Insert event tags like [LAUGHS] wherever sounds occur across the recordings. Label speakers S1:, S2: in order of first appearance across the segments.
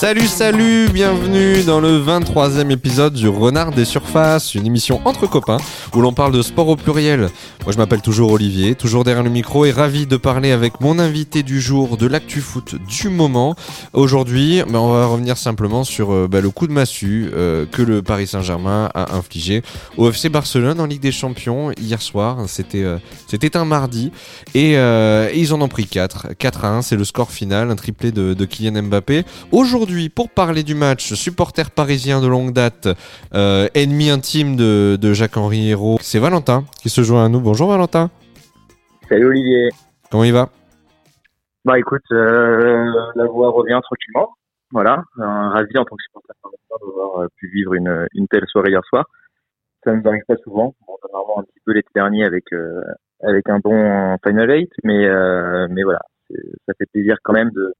S1: Salut, salut, bienvenue dans le 23e épisode du Renard des Surfaces, une émission entre copains où l'on parle de sport au pluriel. Moi je m'appelle toujours Olivier, toujours derrière le micro et ravi de parler avec mon invité du jour de l'actu foot du moment. Aujourd'hui, ben, on va revenir simplement sur euh, ben, le coup de massue euh, que le Paris Saint-Germain a infligé au FC Barcelone en Ligue des Champions hier soir. C'était euh, un mardi et, et, ils en ont pris 4. 4 à 1, c'est le score final, un triplé de, de Kylian Mbappé. Aujourd'hui, pour parler du match, supporter parisien de longue date, euh, ennemi intime de, Jacques-Henri Hérault, c'est Valentin qui se joint à nous. Bonjour Valentin.
S2: Salut Olivier.
S1: Comment il va?
S2: Bah écoute, euh, la voix revient tranquillement. Voilà, ravi en tant que supporter parisien d'avoir euh, pu vivre une, telle soirée hier soir. Ça ne nous arrive pas souvent. On a un petit peu l'été dernier avec avec un bon Final 8, mais mais voilà, ça fait plaisir quand même de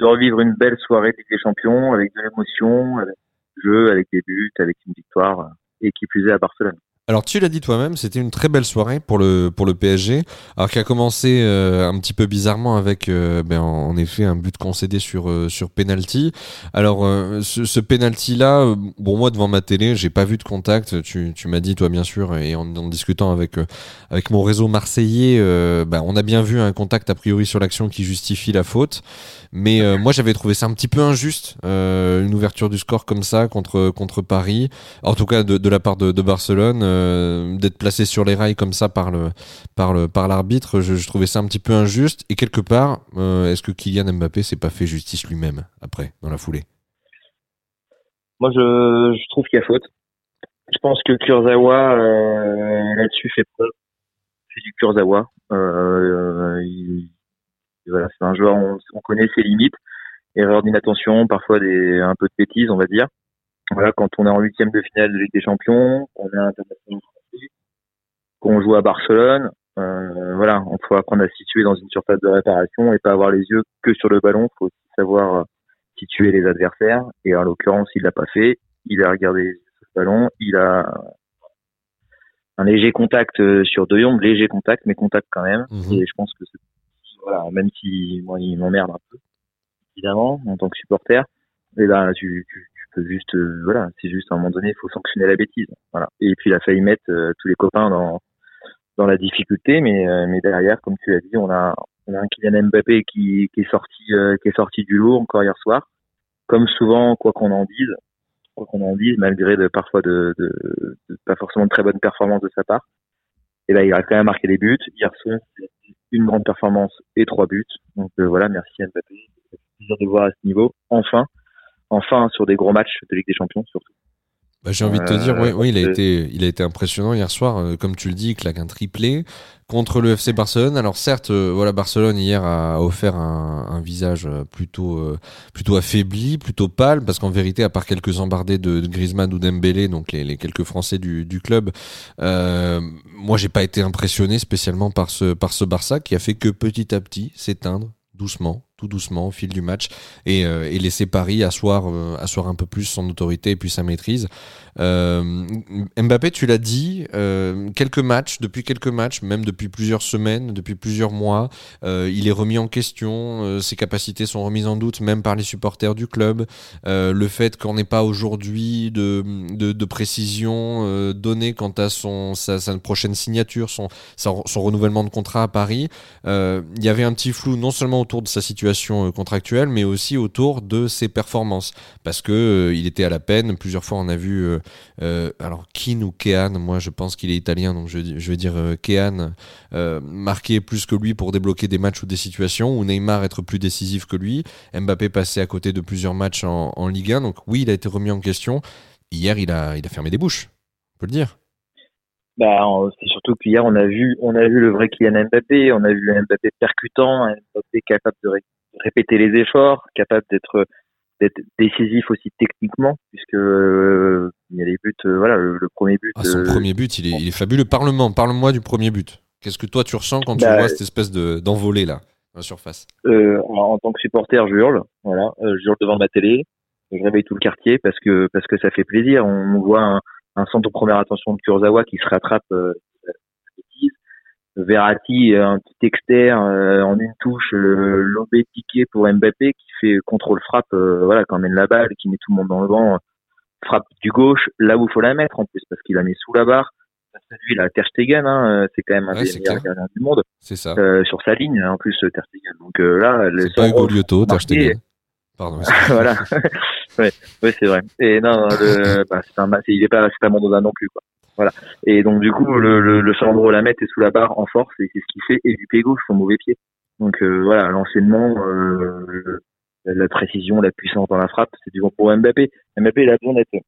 S2: de revivre une belle soirée Ligue des Champions avec de l'émotion, avec du jeu, avec des buts, avec une victoire et qui plus est à Barcelone.
S1: Alors tu l'as dit toi-même, c'était une très belle soirée pour le pour le PSG, alors qui a commencé euh, un petit peu bizarrement avec euh, ben, en, effet un but concédé sur euh, sur penalty. Alors ce, penalty là, bon moi devant ma télé, j'ai pas vu de contact. Tu, tu m'as dit toi bien sûr et en, discutant avec avec mon réseau marseillais, ben, on a bien vu un contact a priori sur l'action qui justifie la faute. Mais moi j'avais trouvé ça un petit peu injuste, une ouverture du score comme ça contre contre Paris, en tout cas de, la part de Barcelone. Euh, d'être placé sur les rails comme ça par l'arbitre. Je, trouvais ça un petit peu injuste. Et quelque part, euh, est-ce que Kylian Mbappé s'est pas fait justice lui-même après dans la foulée?
S2: Moi, je, trouve qu'il y a faute. Je pense que Kurzawa euh, là-dessus fait preuve. C'est du Kurzawa. voilà, c'est un joueur, on, on connaît ses limites erreur d'inattention, parfois des un peu de bêtises, on va dire voilà, quand on est en huitième de finale de Ligue des Champions, qu'on est international qu'on joue à Barcelone, euh, voilà, on faut apprendre à se situer dans une surface de réparation et pas avoir les yeux que sur le ballon. Il faut aussi savoir euh, situer les adversaires. Et en l'occurrence, il l'a pas fait. Il a regardé le ballon. Il a un léger contact euh, sur De Jong, léger contact, mais contact quand même. Mhm. Et je pense que voilà, même si moi il m'emmerde un peu, évidemment, en tant que supporter, et ben tu, tu, juste euh, voilà c'est juste à un moment donné il faut sanctionner la bêtise. Voilà. Et puis il a failli mettre euh, tous les copains dans dans la difficulté mais euh, mais derrière comme tu l'as dit on a on a un Kylian Mbappé qui, qui est sorti qui est sorti du lourd encore hier soir. Comme souvent quoi qu'on en dise quoi qu'on en dise malgré de parfois de, de, pas forcément de très bonnes performances de sa part et là il a quand même marqué des buts. Hier soir une grande performance et trois buts. Donc voilà merci Mbappé. Plaisir de voir à ce niveau. Enfin enfin sur des gros matchs de Ligue des Champions surtout.
S1: Bah, j'ai envie de te dire, oui, oui, il a euh, été, il a été impressionnant hier soir, euh, comme tu le dis, il claque un triplé contre le FC Barcelone. Alors certes, euh, voilà, Barcelone hier a offert un, un visage plutôt, plutôt affaibli, plutôt pâle, parce qu'en vérité, à part quelques embardés de, de Griezmann ou Dembélé, donc les, les, quelques Français du, du club, euh, moi j'ai pas été impressionné spécialement par ce, par ce Barça qui a fait que petit à petit s'éteindre doucement, tout doucement au fil du match et, euh, laisser Paris asseoir, euh, asseoir un peu plus son autorité et puis sa maîtrise. Euh, Mbappé, tu l'as dit, quelques matchs, depuis quelques matchs, même depuis plusieurs semaines, depuis plusieurs mois, il est remis en question, ses capacités sont remises en doute, même par les supporters du club. le fait qu'on n'ait pas aujourd'hui de, de, précision donnée quant à son, sa, sa, prochaine signature, son, son, renouvellement de contrat à Paris, il y avait un petit flou non seulement autour de sa situation contractuelle, mais aussi autour de ses performances, parce que il était à la peine. Plusieurs fois, on a vu euh, alors Keane ou Kean, moi je pense qu'il est italien, donc je, vais dire euh, Kean, euh, marquer plus que lui pour débloquer des matchs ou des situations, ou Neymar être plus décisif que lui, Mbappé passer à côté de plusieurs matchs en, en Ligue 1, donc oui, il a été remis en question. Hier, il a, il a fermé des bouches, on peut le dire.
S2: Bah, c'est surtout qu'hier, on a vu, on a vu le vrai Kylian Mbappé, on a vu le Mbappé percutant, un Mbappé capable de répéter les efforts, capable d'être d'être décisif aussi techniquement, puisque euh, il y a les buts. Euh, voilà, le, premier but.
S1: Ah, son euh, premier but, il est, il est fabuleux. Parle-moi, parle-moi du premier but. Qu'est-ce que toi tu ressens quand tu bah, vois cette espèce de d'envolée là, la surface?
S2: En, tant que supporter, je hurle. Voilà, je hurle devant ma télé. Je réveille tout le quartier parce que parce que ça fait plaisir. On voit un, un centre de première attention de Kurzawa qui se rattrape Verratti, un petit externe en une touche, lobé piqué pour Mbappé qui fait contrôle frappe, voilà, quand mène la balle, qui met tout le monde dans le vent, frappe du gauche là où il faut la mettre en plus parce qu'il la met sous la barre. Lui, il a Ter Stegen, hein, c'est quand même un des meilleurs gardiens du monde.
S1: C'est ça.
S2: sur sa ligne, en plus, Ter Stegen. Donc là,
S1: c'est pas Hugo Lyoto, Ter Stegen.
S2: Pardon. [LAUGHS] voilà. [LAUGHS] ouais, ouais c'est vrai. Et non, le, bah, c'est un, il est pas, c'est pas Mondoza non plus, quoi. Et donc, du coup, le, le, le Sandro Lamette est sous la barre en force et c'est ce qu'il fait. Et du pied gauche, son mauvais pied. Donc, euh, voilà, l'enchaînement, euh, la précision, la puissance dans la frappe, c'est du bon pour Mbappé. Mbappé, il a besoin d'être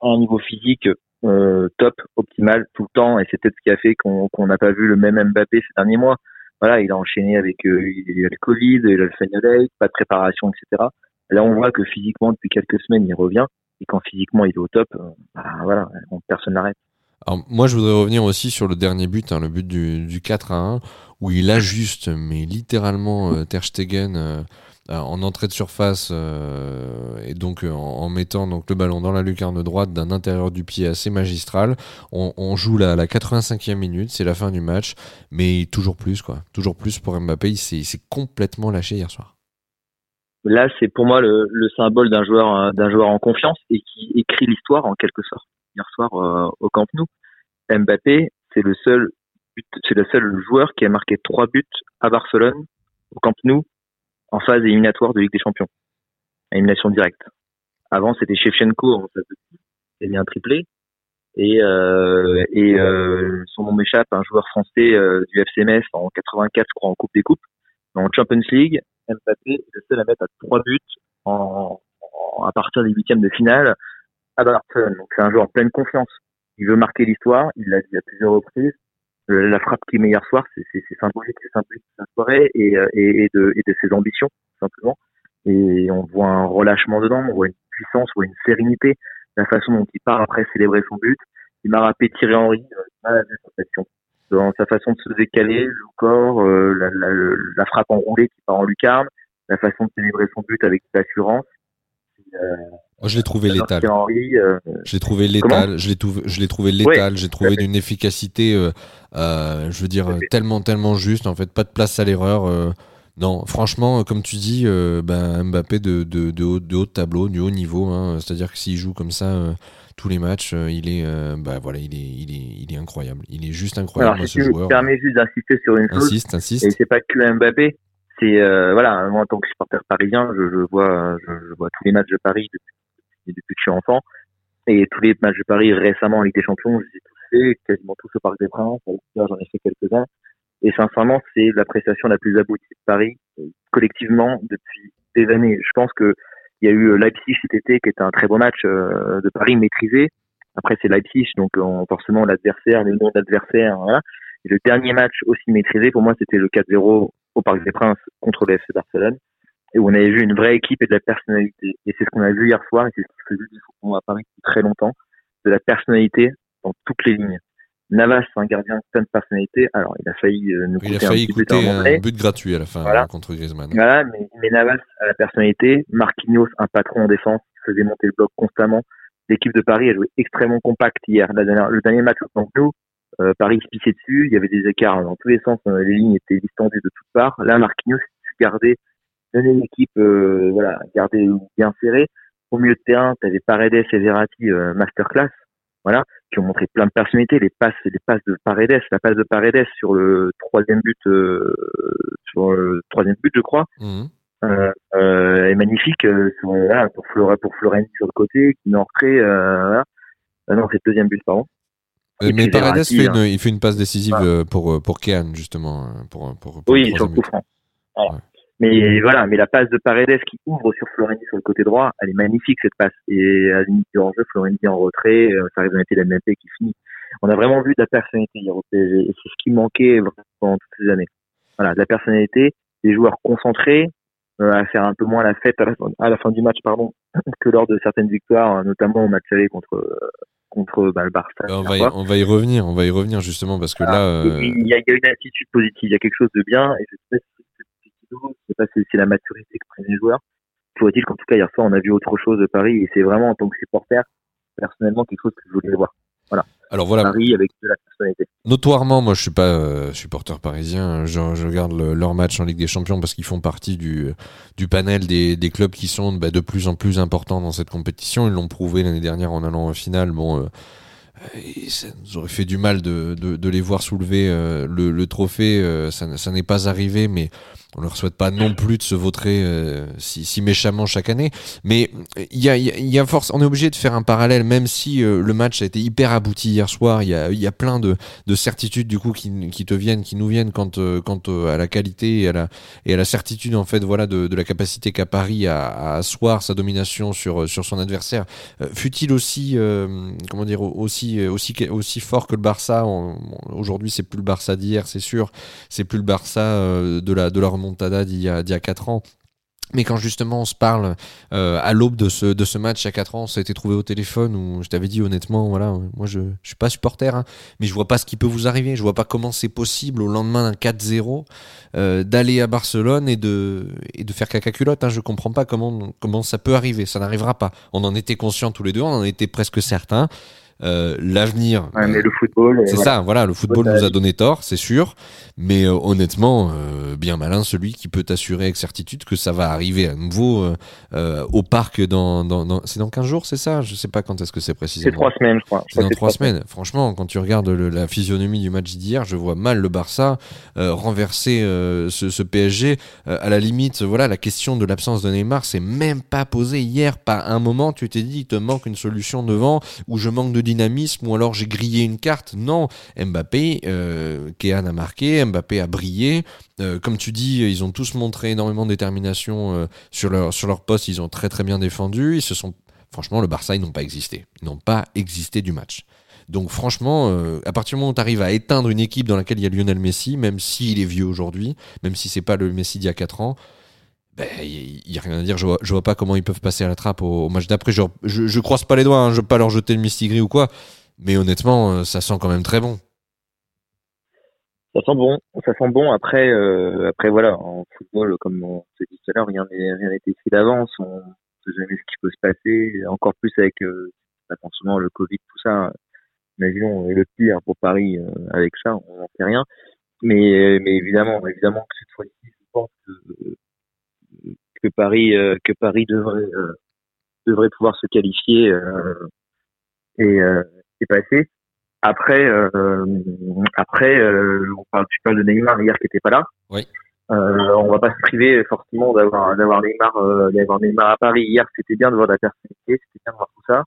S2: à un niveau physique euh, top, optimal, tout le temps. Et c'est peut-être ce qui a fait qu'on n'a pas vu le même Mbappé ces derniers mois voilà, il a enchaîné avec le Covid, il a le pas de préparation, etc. Là, on voit que physiquement, depuis quelques semaines, il revient. Et quand physiquement, il est au top, bah, voilà, personne n'arrête.
S1: Alors, moi, je voudrais revenir aussi sur le dernier but, hein, le but du, du 4 à 1, où il ajuste, mais littéralement, euh, Ter Stegen euh, en entrée de surface euh, et donc euh, en, mettant donc le ballon dans la lucarne droite d'un intérieur du pied assez magistral. On, joue la, la 85e minute, c'est la fin du match, mais toujours plus quoi, toujours plus pour Mbappé. Il s'est complètement lâché hier soir.
S2: Là, c'est pour moi le, symbole d'un joueur euh, d'un joueur en confiance et qui écrit l'histoire en quelque sorte. Hier soir au Camp Nou, Mbappé, c'est le seul joueur qui a marqué trois buts à Barcelone au Camp Nou en phase éliminatoire de Ligue des Champions. Élimination directe. Avant, c'était Shevchenko en phase de il a mis un triplé. Et, euh, et euh, son nom m'échappe, un joueur français euh, du FCMS en 84, je crois, en Coupe des Coupes. En Champions League, Mbappé est le seul à mettre à trois buts en, à partir des huitièmes de finale à Barcelone. Donc c'est un joueur en pleine confiance. Il veut marquer l'histoire, il l'a dit à plusieurs reprises. Euh, la frappe qui met hier soir, c'est symbolique, c'est symbolique de sa soirée et, euh, et, et, de, et de ses ambitions, simplement. Et on voit un relâchement dedans, on voit une puissance, on voit une sérénité, la façon dont il part après célébrer son but. Il m'a rappelé Thierry Henry euh, dans sa façon de se décaler, le corps, la, la, la, frappe enroulée qui part en lucarne, la façon de célébrer son but avec l'assurance.
S1: Euh, je l'ai trouvé létal. Euh, je l'ai trouvé létal. Je l'ai trouvé, je l'ai trouvé létal. J'ai trouvé d'une efficacité, euh, euh, je veux dire, tellement, tellement juste. En fait, pas de place à l'erreur. Non, franchement, comme tu dis, ben, Mbappé de, de, de, haut, de haut tableau, du haut niveau. Hein, C'est-à-dire que s'il joue comme ça tous les matchs, il est, bah voilà, il est, il est, il est incroyable. Il est juste incroyable.
S2: Alors,
S1: si ce tu me
S2: permets juste d'insister sur une chose.
S1: Insiste, insiste.
S2: Et c'est pas que Mbappé. C'est voilà, moi en tant que supporter parisien, je, je vois, je, je, vois tous les matchs de Paris depuis depuis que je suis enfant. Et tous les matchs de Paris récemment en Ligue des Champions, je les ai tous fait, quasiment tous au Parc des Princes. J'en ai fait quelques-uns. Et sincèrement, c'est l'appréciation la plus aboutie de Paris collectivement depuis des années. Je pense que il y a eu Leipzig cet été qui était un très beau match euh, de Paris maîtrisé. Après c'est Leipzig, donc forcément l'adversaire, le nom d'adversaire, voilà. Et le dernier match aussi maîtrisé pour moi, c'était le 4-0 au Parc des Princes contre le FC Barcelone et où on avait vu une vraie équipe et de la personnalité. Et c'est ce qu'on a vu hier soir, et c'est ce qui faisait du football à Paris depuis très longtemps, de la personnalité dans toutes les lignes. Navas, un gardien plein de personnalité. Alors, il a failli euh, nous
S1: il a failli
S2: un,
S1: un but gratuit à la fin voilà. contre Griezmann.
S2: Voilà, mais, mais, Navas a la personnalité. Marquinhos, un patron en défense, faisait monter le bloc constamment. L'équipe de Paris a joué extrêmement compact hier. La dernière, le dernier match contre nous, euh, Paris se pissait dessus. Il y avait des écarts dans tous les sens. Les lignes étaient distendues de toutes parts. Là, Marquinhos gardait donner l'équipe euh, voilà, garder bien serré. Au milieu de terrain, tu avais Paredes et Verratti euh, masterclass, voilà, qui ont montré plein de personnalités. Les passes, les passes de Paredes, la passe de Paredes sur le troisième but, euh, sur le troisième but, je crois, mmh. euh, est magnifique. Sur, voilà, pour Flora, pour Florent sur le côté, qui met en retrait. Non, c'est le deuxième but, pardon.
S1: mais Paredes fait une, il fait une passe décisive pour pour Kean justement pour pour, pour
S2: oui sur le coup franc. Voilà. Mais voilà, mais la passe de Paredes qui ouvre sur Florendi sur le côté droit, elle est magnifique cette passe. Et à la limite du jeu Florendi en retrait, euh, ça arrive été la MMP qui finit. On a vraiment vu de la personnalité hier au PSG et c'est ce qui manquait pendant toutes ces années. Voilà, de la personnalité, des joueurs concentrés, euh, à faire un peu moins la fête à la, fin, à la fin du match, pardon, [CLEARS THROAT] que lors de certaines victoires, notamment au match aller contre contre bah, le Barça.
S1: On va, y, on va y revenir, on va y revenir justement parce que là,
S2: euh... il, y a, il y, a, une attitude positive, il y a quelque chose de bien et je sais je sais pas si c'est la maturité que prennent les joueurs. Toujours est-il qu'en tout cas, hier soir, on a vu autre chose de Paris et c'est vraiment en tant que supporter, personnellement, quelque chose que je voulais voir. Voilà.
S1: Alors voilà.
S2: Paris avec de la personnalité.
S1: notoirement, moi, je suis pas euh, supporter parisien. Je, je regarde leur match en Ligue des Champions parce qu'ils font partie du, du panel des, des clubs qui sont bah, de plus en plus importants dans cette compétition. Ils l'ont prouvé l'année dernière en allant en finale. Bon, euh, ça nous aurait fait du mal de, de, de les voir soulever euh, le, le, trophée. ça, ça n'est pas arrivé, mais on leur souhaite pas non plus de se vautrer euh, si, si, méchamment chaque année, mais il y a, y a force, on est obligé de faire un parallèle, même si euh, le match a été hyper abouti hier soir. Il y a, y a plein de, de certitudes du coup qui, qui te viennent, qui nous viennent quant, euh, quant à la qualité et à la, et à la certitude en fait, voilà, de, de la capacité qu'a Paris à, à, asseoir sa domination sur, sur son adversaire. Fut-il aussi, comment dire, aussi, aussi, aussi fort que le Barça? Aujourd'hui, c'est plus le Barça d'hier, c'est sûr. C'est plus le Barça de la, de la Montada d'il y, a, y a 4 ans. Mais quand justement on se parle euh, à l'aube de ce, match a 4 ans, on été trouvé au téléphone où je t'avais dit honnêtement, voilà, moi je, je suis pas supporter, hein, mais je vois pas ce qui peut vous arriver. Je vois pas comment c'est possible au lendemain d'un 4-0 euh, d'aller à Barcelone et de, et de faire caca culotte. Hein. Je comprends pas comment, comment ça peut arriver. Ça n'arrivera pas. On en était conscients tous les deux, on en était presque certains. Euh, l'avenir.
S2: Ouais, mais le football.
S1: C'est ça, voilà, le football nous a donné tort, c'est sûr. Mais euh, honnêtement, euh, bien malin celui qui peut assurer avec certitude que ça va arriver à nouveau au parc dans, dans, dans c'est dans 15 jours, c'est ça? Je sais pas quand est-ce que c'est précisément.
S2: C'est trois semaines, je crois.
S1: C'est dans trois semaines. Franchement, quand tu regardes le, la physionomie du match d'hier, je vois mal le Barça renverser ce, ce, PSG. à la limite, voilà, la question de l'absence de Neymar, c'est même pas posée hier. Pas un moment, tu t'es dit, il te manque une solution devant, ou je manque de dynamisme ou alors j'ai grillé une carte. Non, Mbappé, euh, Kéan a marqué, Mbappé a brillé. Euh, comme tu dis, ils ont tous montré énormément de détermination euh, sur, leur, sur leur poste, ils ont très très bien défendu. Ils se sont, franchement, le Barça, ils n'ont pas existé. Ils n'ont pas existé du match. Donc franchement, euh, à partir du moment où tu arrives à éteindre une équipe dans laquelle il y a Lionel Messi, même s'il est vieux aujourd'hui, même si c'est pas le Messi d'il y a 4 ans, ben, il n'y a rien à dire. Je vois, je vois pas comment ils peuvent passer à la trappe au, match d'après. Je, je, je, croise pas les doigts, hein, je veux pas leur jeter le mistigris ou quoi. Mais honnêtement, euh, ça sent quand même très bon.
S2: Ça sent bon, ça sent bon. Après, euh, après voilà, en football, comme on s'est dit tout à l'heure, rien n'est écrit d'avance. On ne sait jamais ce qui peut se passer. Encore plus avec euh, forcément le Covid, tout ça. Imaginons le pire pour Paris euh, avec ça, on n'en sait rien. Mais, mais évidemment, évidemment que cette fois-ci, je pense que que Paris euh, que Paris devrait euh, devrait pouvoir se qualifier euh, et, et passer. Après, après, on parle, tu parles de Neymar hier qui était pas là.
S1: Oui.
S2: Euh, on va pas se priver forcément d'avoir d'avoir Neymar d'avoir Neymar à Paris hier c'était bien de voir la personnalité c'était bien de voir tout ça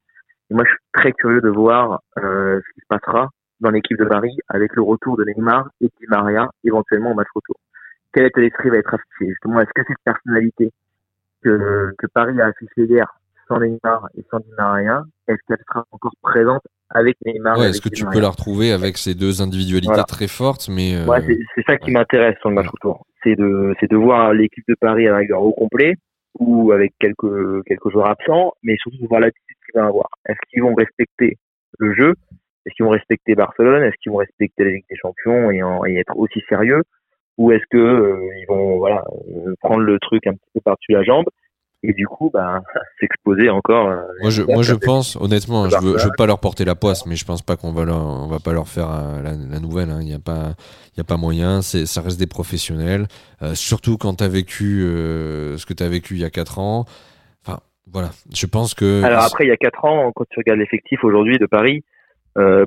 S2: et moi je suis très curieux de voir euh, ce qui se passera dans l'équipe de Paris avec le retour de Neymar et Di Maria éventuellement au match retour quel état d'esprit va être affiché justement est-ce que cette personnalité que, que Paris a affiché hier sans Neymar et sans Di Maria, est-ce qu'elle sera encore présente avec Neymar
S1: ouais, Est-ce que tu peux la retrouver avec ces deux individualités très fortes mais
S2: euh... ouais, c'est ça qui m'intéresse sur le match retour. C'est de, c'est de voir l'équipe de Paris avec leur haut complet ou avec quelques, quelques joueurs absents, mais surtout de voir l'attitude qu'ils vont avoir. Est-ce qu'ils vont respecter le jeu? Est-ce qu'ils vont respecter Barcelone? Est-ce qu'ils vont respecter la Ligue des Champions et, en, et être aussi sérieux? Ou est-ce que euh, ils vont voilà euh, prendre le truc un petit peu par-dessus la jambe et du coup bah [LAUGHS] s'exposer encore euh,
S1: moi je moi je pense honnêtement je veux je veux pas leur porter la poisse mais je pense pas qu'on va leur on va pas leur faire la, la nouvelle hein. il y a pas il a pas moyen. C'est ça reste des professionnels. Surtout quand tu as vécu ce que tu as vécu il y a quatre ans. Enfin voilà. Je pense que
S2: alors après il y a quatre ans quand tu regardes l'effectif aujourd'hui de Paris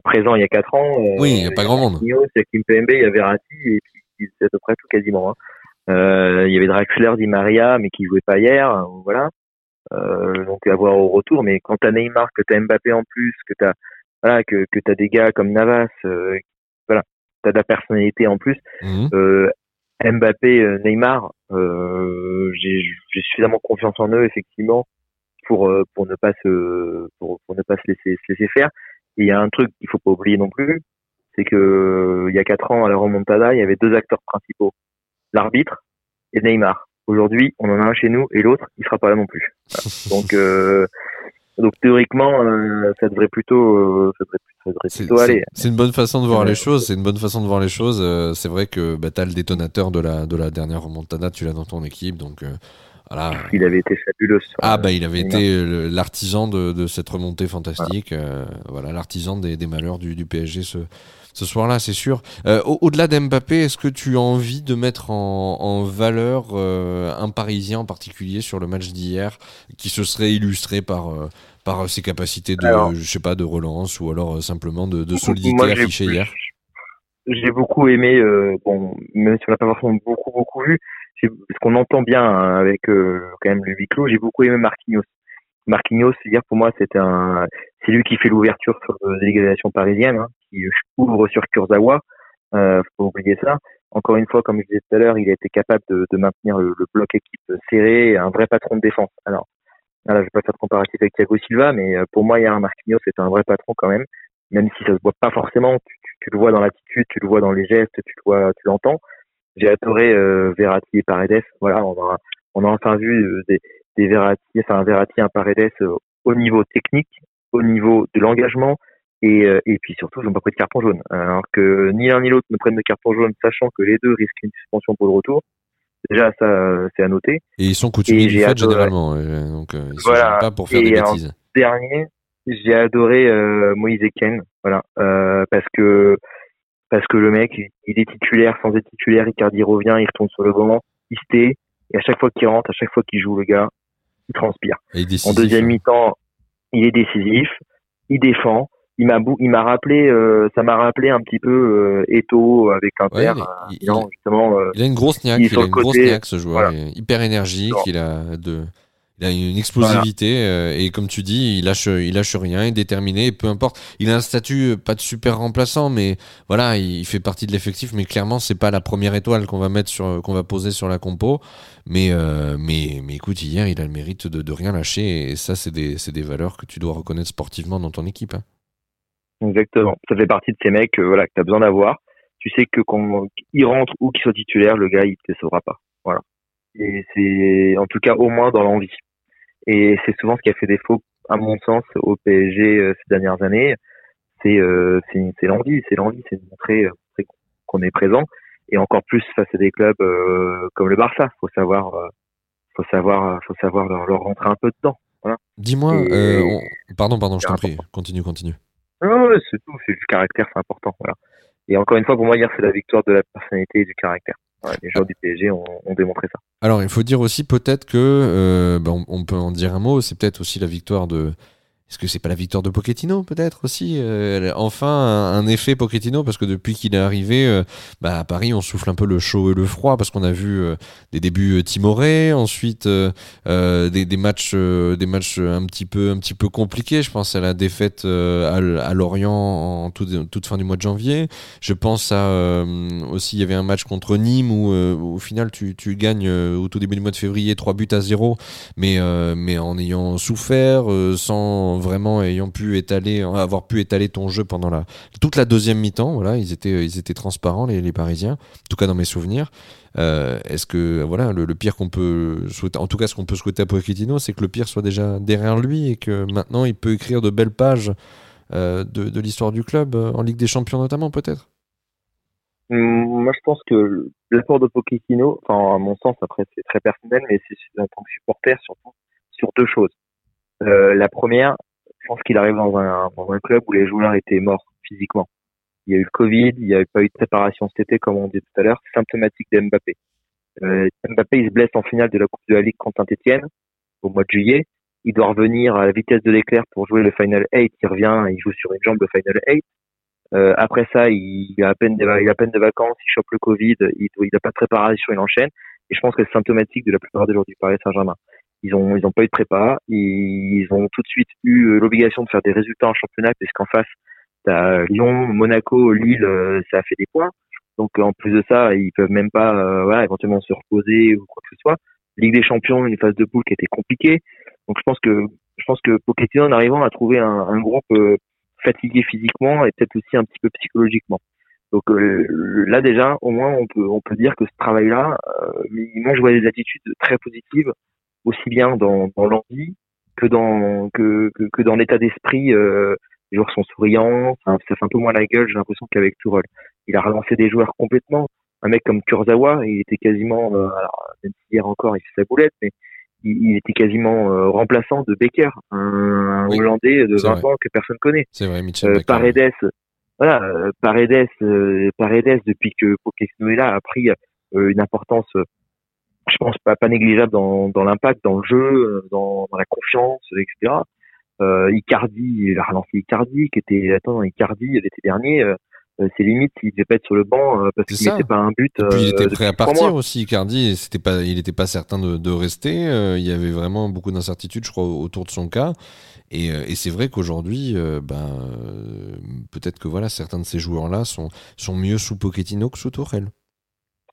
S2: présent il y a quatre ans
S1: oui il y a pas grand monde
S2: il y a Kim PMB il y a Verratti et puis c'est à peu près tout quasiment. Hein. Euh, il y avait Draxler, Di Maria, mais qui jouait pas hier, hein, voilà. Euh, donc à voir au retour. Mais quand t'as Neymar, que t'as Mbappé en plus, que t'as voilà, que que t'as des gars comme Navas, euh, voilà, t'as de la personnalité en plus.
S1: Mhm.
S2: Euh, Mbappé, Neymar, j'ai suffisamment confiance en eux effectivement pour pour ne pas se pour, pour ne pas se laisser se laisser faire. Et il y a un truc qu'il faut pas oublier non plus, c'est que il y a quatre ans à la remontada, il y avait deux acteurs principaux, l'arbitre et Neymar. Aujourd'hui, on en a un chez nous et l'autre, il sera pas là non plus. [LAUGHS] donc euh, donc théoriquement, euh, ça devrait plutôt, euh, ça devrait, ça devrait plutôt aller.
S1: C'est une bonne façon de voir les choses. C'est une bonne façon de voir les choses. c'est vrai que bah, t'as le détonateur de la de la dernière remontada, tu l'as dans ton équipe, donc
S2: Il avait été fabuleux.
S1: Ah bah il avait été l'artisan de, de, cette remontée fantastique. Voilà, l'artisan des, des, malheurs du, du PSG ce, ce soir-là, c'est sûr. Au-delà d'Mbappé, est-ce que tu as envie de mettre en, en valeur un Parisien en particulier sur le match d'hier qui se serait illustré par par ses capacités de, je sais pas, de relance ou alors simplement de, de solidité affichée hier?
S2: J'ai beaucoup aimé, euh, bon, même si on n'a pas forcément beaucoup beaucoup vu, parce qu'on entend bien hein, avec euh, quand même le huis clos, j'ai beaucoup aimé Marquinhos. Marquinhos, dire pour moi, c'est un, c'est lui qui fait l'ouverture sur la délégation parisienne, hein, qui ouvre sur Kurzawa. Euh, faut oublier ça. Encore une fois, comme je disais tout à l'heure, il a été capable de, de maintenir le, bloc équipe serré, un vrai patron de défense. Alors, là, je vais pas faire de comparatif avec Thiago Silva, mais euh, pour moi, un Marquinhos, c'est un vrai patron quand même, même si ça se voit pas forcément tu le vois dans l'attitude, tu le vois dans les gestes, tu le vois, tu l'entends. J'ai adoré euh, Verratti et Paredes. Voilà, on a, on a enfin vu euh, des, des Verratti, enfin un Verratti, un Paredes euh, au niveau technique, au niveau de l'engagement et, euh, et puis surtout, ils n'ont pas pris de carton jaune. Alors que ni l'un ni l'autre ne prennent de carton jaune, sachant que les deux risquent une suspension pour le retour. Déjà, ça, c'est à noter.
S1: Et ils sont coutumiers du fait généralement, donc ils voilà. pas pour faire des bêtises.
S2: Dernier, j'ai adoré euh, Moïse Ken, voilà, euh, parce que parce que le mec, il est titulaire sans être titulaire, Icardi revient, il retourne sur le banc, il se tait, et à chaque fois qu'il rentre, à chaque fois qu'il joue, le gars, il transpire. en deuxième mi-temps, il est décisif, il défend. Il m'a il m'a rappelé, euh, ça m'a rappelé un petit peu euh, Eto avec un père.
S1: il, il, justement, euh, il, a une grosse niaque, il, a une grosse niaque ce joueur, hyper énergique, il a de il a une explosivité euh, et comme tu dis, il lâche, il lâche rien, il est déterminé. peu importe, il a un statut euh, pas de super remplaçant, mais voilà, il fait partie de l'effectif. Mais clairement, c'est pas la première étoile qu'on va mettre sur, qu'on va poser sur la compo. Mais, euh, mais, mais écoute, hier, il a le mérite de, de rien lâcher et ça, c'est des, c'est des valeurs que tu dois reconnaître sportivement dans ton équipe. Hein.
S2: Exactement. Ça fait partie de ces mecs, voilà, que t'as besoin d'avoir. Tu sais que quand il rentre ou qu'il soit titulaire, le gars, il te sauvera pas. Et c'est, en tout cas, au moins dans l'envie. Et c'est souvent ce qui a fait défaut, à mon sens, au PSG euh, ces dernières années. C'est euh, c'est l'envie, c'est l'envie, c'est de montrer, euh, qu'on est présent. Et encore plus face à des clubs euh, comme le Barça. Faut savoir, faut savoir, faut savoir leur, rentrer un peu dedans. Voilà.
S1: Dis-moi, pardon, pardon, je t'en prie, continue, continue.
S2: Non, c'est tout, c'est du caractère, c'est important. Voilà. Et encore une fois, pour moi, hier, c'est la victoire de la personnalité et du caractère les joueurs du PSG ont, démontré ça.
S1: Alors, il faut dire aussi peut-être que, euh, ben, on, peut en dire un mot, c'est peut-être aussi la victoire de, est-ce que c'est pas la victoire de Pochettino peut-être aussi euh, Enfin un, effet Pochettino parce que depuis qu'il est arrivé, euh, bah, à Paris on souffle un peu le chaud et le froid parce qu'on a vu euh, des débuts timorés, ensuite des, matchs, des matchs un petit peu un petit peu compliqués. Je pense à la défaite à, Lorient en toute fin du mois de janvier. Je pense aussi il y avait un match contre Nîmes où au final tu, gagnes au tout début du mois de février 3 buts à 0 mais mais en ayant souffert sans vraiment ayant pu étaler, avoir pu étaler ton jeu pendant la, toute la deuxième mi-temps. Voilà, ils étaient, ils étaient transparents, les, les Parisiens, en tout cas dans mes souvenirs. Euh, est-ce que voilà le, pire qu'on peut souhaiter, en tout cas ce qu'on peut souhaiter à Pochettino, c'est que le pire soit déjà derrière lui et que maintenant il peut écrire de belles pages euh, de, de l'histoire du club euh, en Ligue des Champions notamment peut-être?
S2: Hum, moi, je pense que l'apport de Pochettino, enfin, à mon sens, après, c'est très personnel, mais c'est en tant que supporter, surtout, sur deux choses. La première, je pense qu'il arrive dans un, dans un club où les joueurs étaient morts physiquement. Il y a eu le Covid, il n'y avait pas eu de préparation cet été, comme on dit tout à l'heure, symptomatique d'Mbappé. Euh, Mbappé, il se blesse en finale de la Coupe de la Ligue contre Saint-Etienne au mois de juillet. Il doit revenir à la vitesse de l'éclair pour jouer le Final 8. Il revient, il joue sur une jambe le Final 8. Euh, après ça, il a à peine de, il a à peine de vacances, il chope le Covid, il n'a pas de préparation, il enchaîne. Et je pense que c'est symptomatique de la plupart des joueurs du Paris Saint-Germain. Ils ont ils ont pas eu de prépa, ils ont tout de suite eu euh, l'obligation de faire des résultats en championnat parce qu'en face t'as Lyon, Monaco, Lille, euh, ça a fait des points. Donc en plus de ça, ils peuvent même pas euh, voilà, éventuellement se reposer ou quoi que ce soit. Ligue des Champions, une phase de poule qui était compliquée. Donc je pense que je pense que Pochettino en arrivant à trouver un, un groupe fatigué physiquement et peut-être aussi un petit peu psychologiquement. Donc là déjà, au moins on peut on peut dire que ce travail-là, moi je vois des attitudes très positives aussi bien dans, dans l'envie que dans que, que, dans l'état d'esprit. Euh, les joueurs sont souriants, ça, fait un peu moins la gueule, j'ai l'impression qu'avec Tourelle. Il a relancé des joueurs complètement. Un mec comme Kurzawa, il était quasiment, euh, alors, même si hier encore il fait sa boulette, mais il, était quasiment remplaçant de Becker, un, Hollandais de 20 ans que personne connaît.
S1: C'est vrai, Mitchell
S2: Paredes, voilà, Paredes, Paredes depuis que Pochettino est là a pris une importance je pense pas, pas négligeable dans, dans l'impact, dans le jeu, dans, dans la confiance, etc. Euh, Icardi, il a relancé Icardi, qui était, attends, Icardi l'été dernier, euh, euh, c'est limite s'il devait pas être sur le banc euh, parce qu'il n'était pas un but.
S1: Et puis il était prêt à partir aussi, Icardi. C'était pas, il n'était pas certain de, de rester. il y avait vraiment beaucoup d'incertitudes, je crois, autour de son cas. Et, et c'est vrai qu'aujourd'hui, ben, peut-être que voilà, certains de ces joueurs-là sont, sont mieux sous Pochettino que sous Tourelle.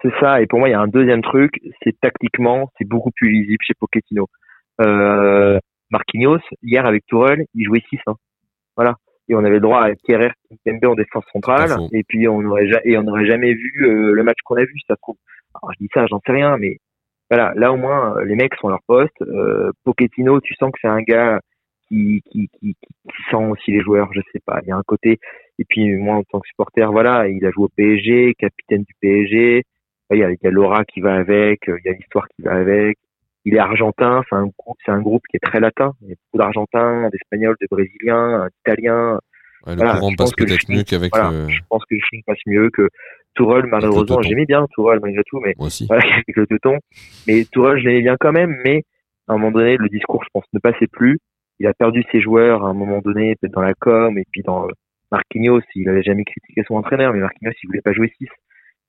S2: C'est ça. Et pour moi, il y a un deuxième truc, c'est tactiquement, c'est beaucoup plus lisible chez Pochettino. Euh, Marquinhos, hier avec Tourelle, il jouait 6. Hein. Voilà. Et on avait le droit à Kerrer Kimpembe en défense centrale. Et puis on aurait et on n'aurait jamais vu euh, le match qu'on a vu, ça se trouve. Alors je dis ça, j'en sais rien, mais voilà, là au moins euh, les mecs sont à leur poste. Euh, Pochettino, tu sens que c'est un gars qui, qui, qui, qui, sent aussi les joueurs, je sais pas. Il y a un côté. Et puis moi en tant que supporter, voilà, il a joué au PSG, capitaine du PSG il y a, il y a l'aura qui va avec, il y a l'histoire qui va avec. Il est argentin, c'est un groupe, c'est un groupe qui est très latin. Il y a beaucoup d'Argentins, d'Espagnols, de Brésiliens, d'Italiens.
S1: Ouais, le courant passe peut-être mieux qu'avec.
S2: Voilà, Je pense que le film passe mieux que Tourelle. Malheureusement, j'aimais bien Tourelle malgré tout, mais voilà, [LAUGHS] avec le teuton. Mais Tourelle, je l'aimais bien quand même. Mais à un moment donné, le discours, je pense, ne passait plus. Il a perdu ses joueurs à un moment donné, peut-être dans la com et puis dans Marquinhos. Il avait jamais critiqué son entraîneur, mais Marquinhos, il voulait pas jouer 6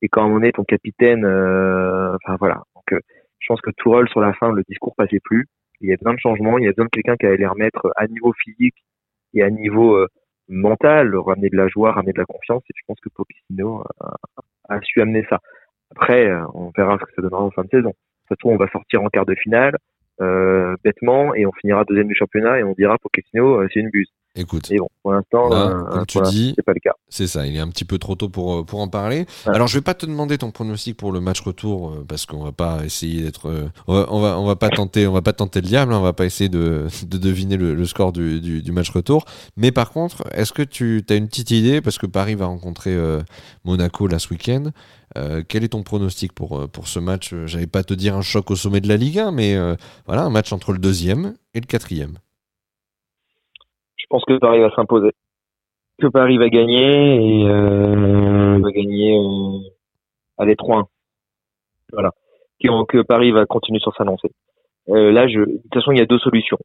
S2: et quand on est ton capitaine, euh, enfin voilà. Donc, euh, je pense que Tourelle sur la fin, le discours passait plus. Il y a besoin de changements, il y a besoin de quelqu'un qui allait les remettre à niveau physique et à niveau euh, mental, ramener de la joie, ramener de la confiance. Et je pense que Pochettino a, a su amener ça. Après, on verra ce que ça donnera en fin de saison. De toute façon, on va sortir en quart de finale euh, bêtement et on finira deuxième du championnat et on dira Pochettino, c'est une buse.
S1: Écoute,
S2: bon, pour l'instant,
S1: euh, tu dis,
S2: c'est pas le cas.
S1: C'est ça, il est un petit peu trop tôt pour euh, pour en parler. Alors, je vais pas te demander ton pronostic pour le match retour euh, parce qu'on va pas essayer d'être, on, va, on va pas tenter, on va pas tenter le diable, hein, on va pas essayer de, de deviner le, score du, du, match retour. Mais par contre, est-ce que tu as une petite idée parce que Paris va rencontrer Monaco là ce week-end. quel est ton pronostic pour, pour ce match? J'allais pas te dire un choc au sommet de la Ligue 1, mais voilà, un match entre le deuxième et le quatrième.
S2: Je pense que Paris va s'imposer. Que Paris va gagner et euh, va gagner euh, à les 3 Voilà. Que, Paris va continuer sur sa lancée. Euh, là, je, de toute façon, il y a deux solutions.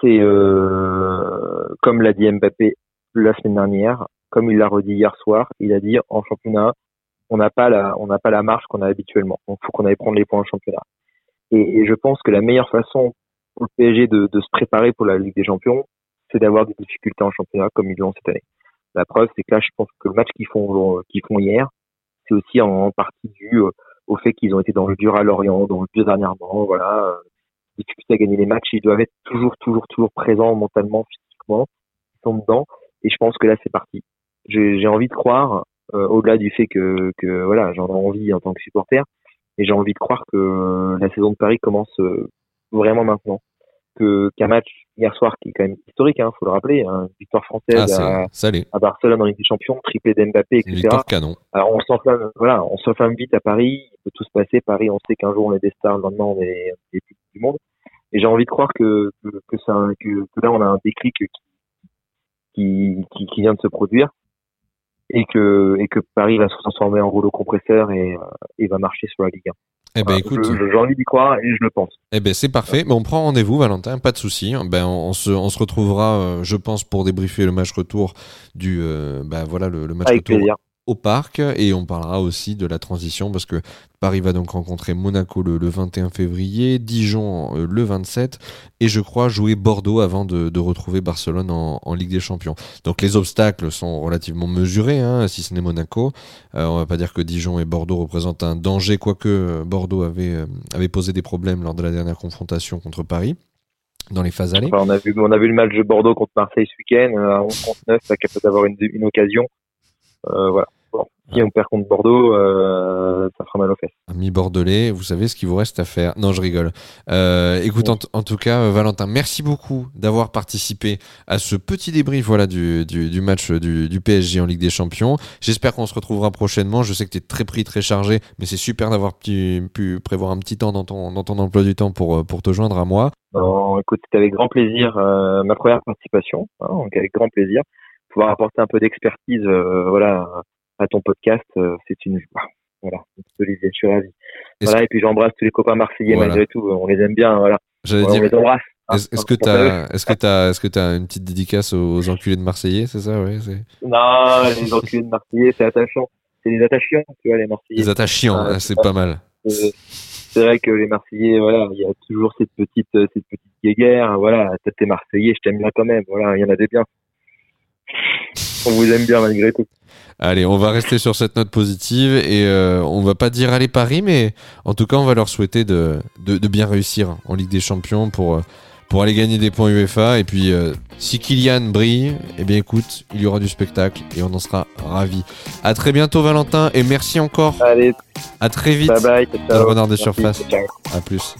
S2: C'est euh, comme l'a dit Mbappé la semaine dernière, comme il l'a redit hier soir, il a dit en championnat, on n'a pas la, on n'a pas la marche qu'on a habituellement. Donc, faut qu'on aille prendre les points en championnat. Et, et, je pense que la meilleure façon pour le PSG de, de se préparer pour la Ligue des Champions, c'est d'avoir des difficultés en championnat comme ils l'ont cette année. La preuve, c'est que là, je pense que le match qu'ils font, qu'ils font hier, c'est aussi en, partie dû euh, au fait qu'ils ont été dans le dur à Lorient, dans le dur dernièrement, voilà, euh, difficulté à gagner les matchs, ils doivent être toujours, toujours, toujours présents mentalement, physiquement, ils sont dedans, et je pense que là, c'est parti. J'ai envie de croire, euh, au-delà du fait que, que voilà, j'en ai envie en tant que supporter, et j'ai envie de croire que la saison de Paris commence vraiment maintenant que qu'un match hier soir qui est quand même historique, hein, faut le rappeler, hein, victoire française
S1: ah, à,
S2: à, Barcelone en Ligue des Champions, triplé d'Mbappé, etc.
S1: Victoire canon.
S2: Alors on s'enflamme, voilà, on s'enflamme vite à Paris, il peut tout se passer. Paris, on sait qu'un jour on est des stars, le lendemain on est des plus du monde. Et j'ai envie de croire que que, que, ça, que, que là on a un déclic qui, qui, qui, qui vient de se produire et que et que Paris va se transformer en rouleau compresseur et, euh, et va marcher sur la Ligue 1.
S1: Eh ben, écoute,
S2: j'ai envie d'y croire et je le pense.
S1: Eh ben, c'est parfait. Mais on prend rendez-vous, Valentin, pas de souci. Ben, on, se, on se retrouvera, euh, je pense, pour débriefer le match retour du, euh, ben, voilà, le, le match
S2: Avec
S1: retour
S2: plaisir
S1: au parc et on parlera aussi de la transition parce que Paris va donc rencontrer Monaco le, 21 février, Dijon euh, le 27 et je crois jouer Bordeaux avant de, retrouver Barcelone en, Ligue des Champions. Donc les obstacles sont relativement mesurés, hein, si ce n'est Monaco. Euh, on va pas dire que Dijon et Bordeaux représentent un danger, quoique euh, Bordeaux avait, avait posé des problèmes lors de la dernière confrontation contre Paris dans les phases allées.
S2: on, a vu, le match de Bordeaux contre Marseille ce week-end, à 11 ça capable d'avoir une occasion. voilà si on perd contre Bordeaux, euh, ça fera mal aux fesses.
S1: Ami bordelais, vous savez ce qu'il vous reste à faire. Non, je rigole. Euh, écoute, en, tout cas, euh, Valentin, merci beaucoup d'avoir participé à ce petit débrief voilà, du, du, match du, du, PSG en Ligue des Champions. J'espère qu'on se retrouvera prochainement. Je sais que tu es très pris, très chargé, mais c'est super d'avoir pu, prévoir un petit temps dans ton, dans ton emploi du temps pour, pour te joindre à moi.
S2: Non, écoute, c'était avec grand plaisir euh, ma première participation, hein, donc avec grand plaisir. Pouvoir apporter un peu d'expertise voilà, à ton podcast, euh, c'est une joie. Voilà, Olivier, je suis ravi. Voilà, et puis j'embrasse tous les copains marseillais malgré tout, on les aime bien, voilà.
S1: J'allais dire, on les embrasse. Hein, est-ce que tu as, est-ce que t'as, est-ce que t'as une petite dédicace aux, enculés de Marseillais, c'est ça, ouais.
S2: Non, les enculés de Marseillais, c'est attachant. C'est les attachants, tu vois, les Marseillais.
S1: Les attachants, ah, c'est pas, mal.
S2: C'est vrai que les Marseillais, voilà, il y a toujours cette petite, cette petite guéguerre, voilà, t'es Marseillais, je t'aime bien quand même, voilà, il y en a des biens. On vous aime bien malgré tout.
S1: Allez, on va rester sur cette note positive et euh, on va pas dire allez Paris, mais en tout cas, on va leur souhaiter de, de, bien réussir en Ligue des Champions pour, euh, pour aller gagner des points UEFA. Et puis, euh, si Kylian brille, eh bien écoute, il y aura du spectacle et on en sera ravis. À très bientôt, Valentin, et merci encore.
S2: Allez.
S1: À très vite.
S2: Bye bye.
S1: Dans le renard de surface. À plus.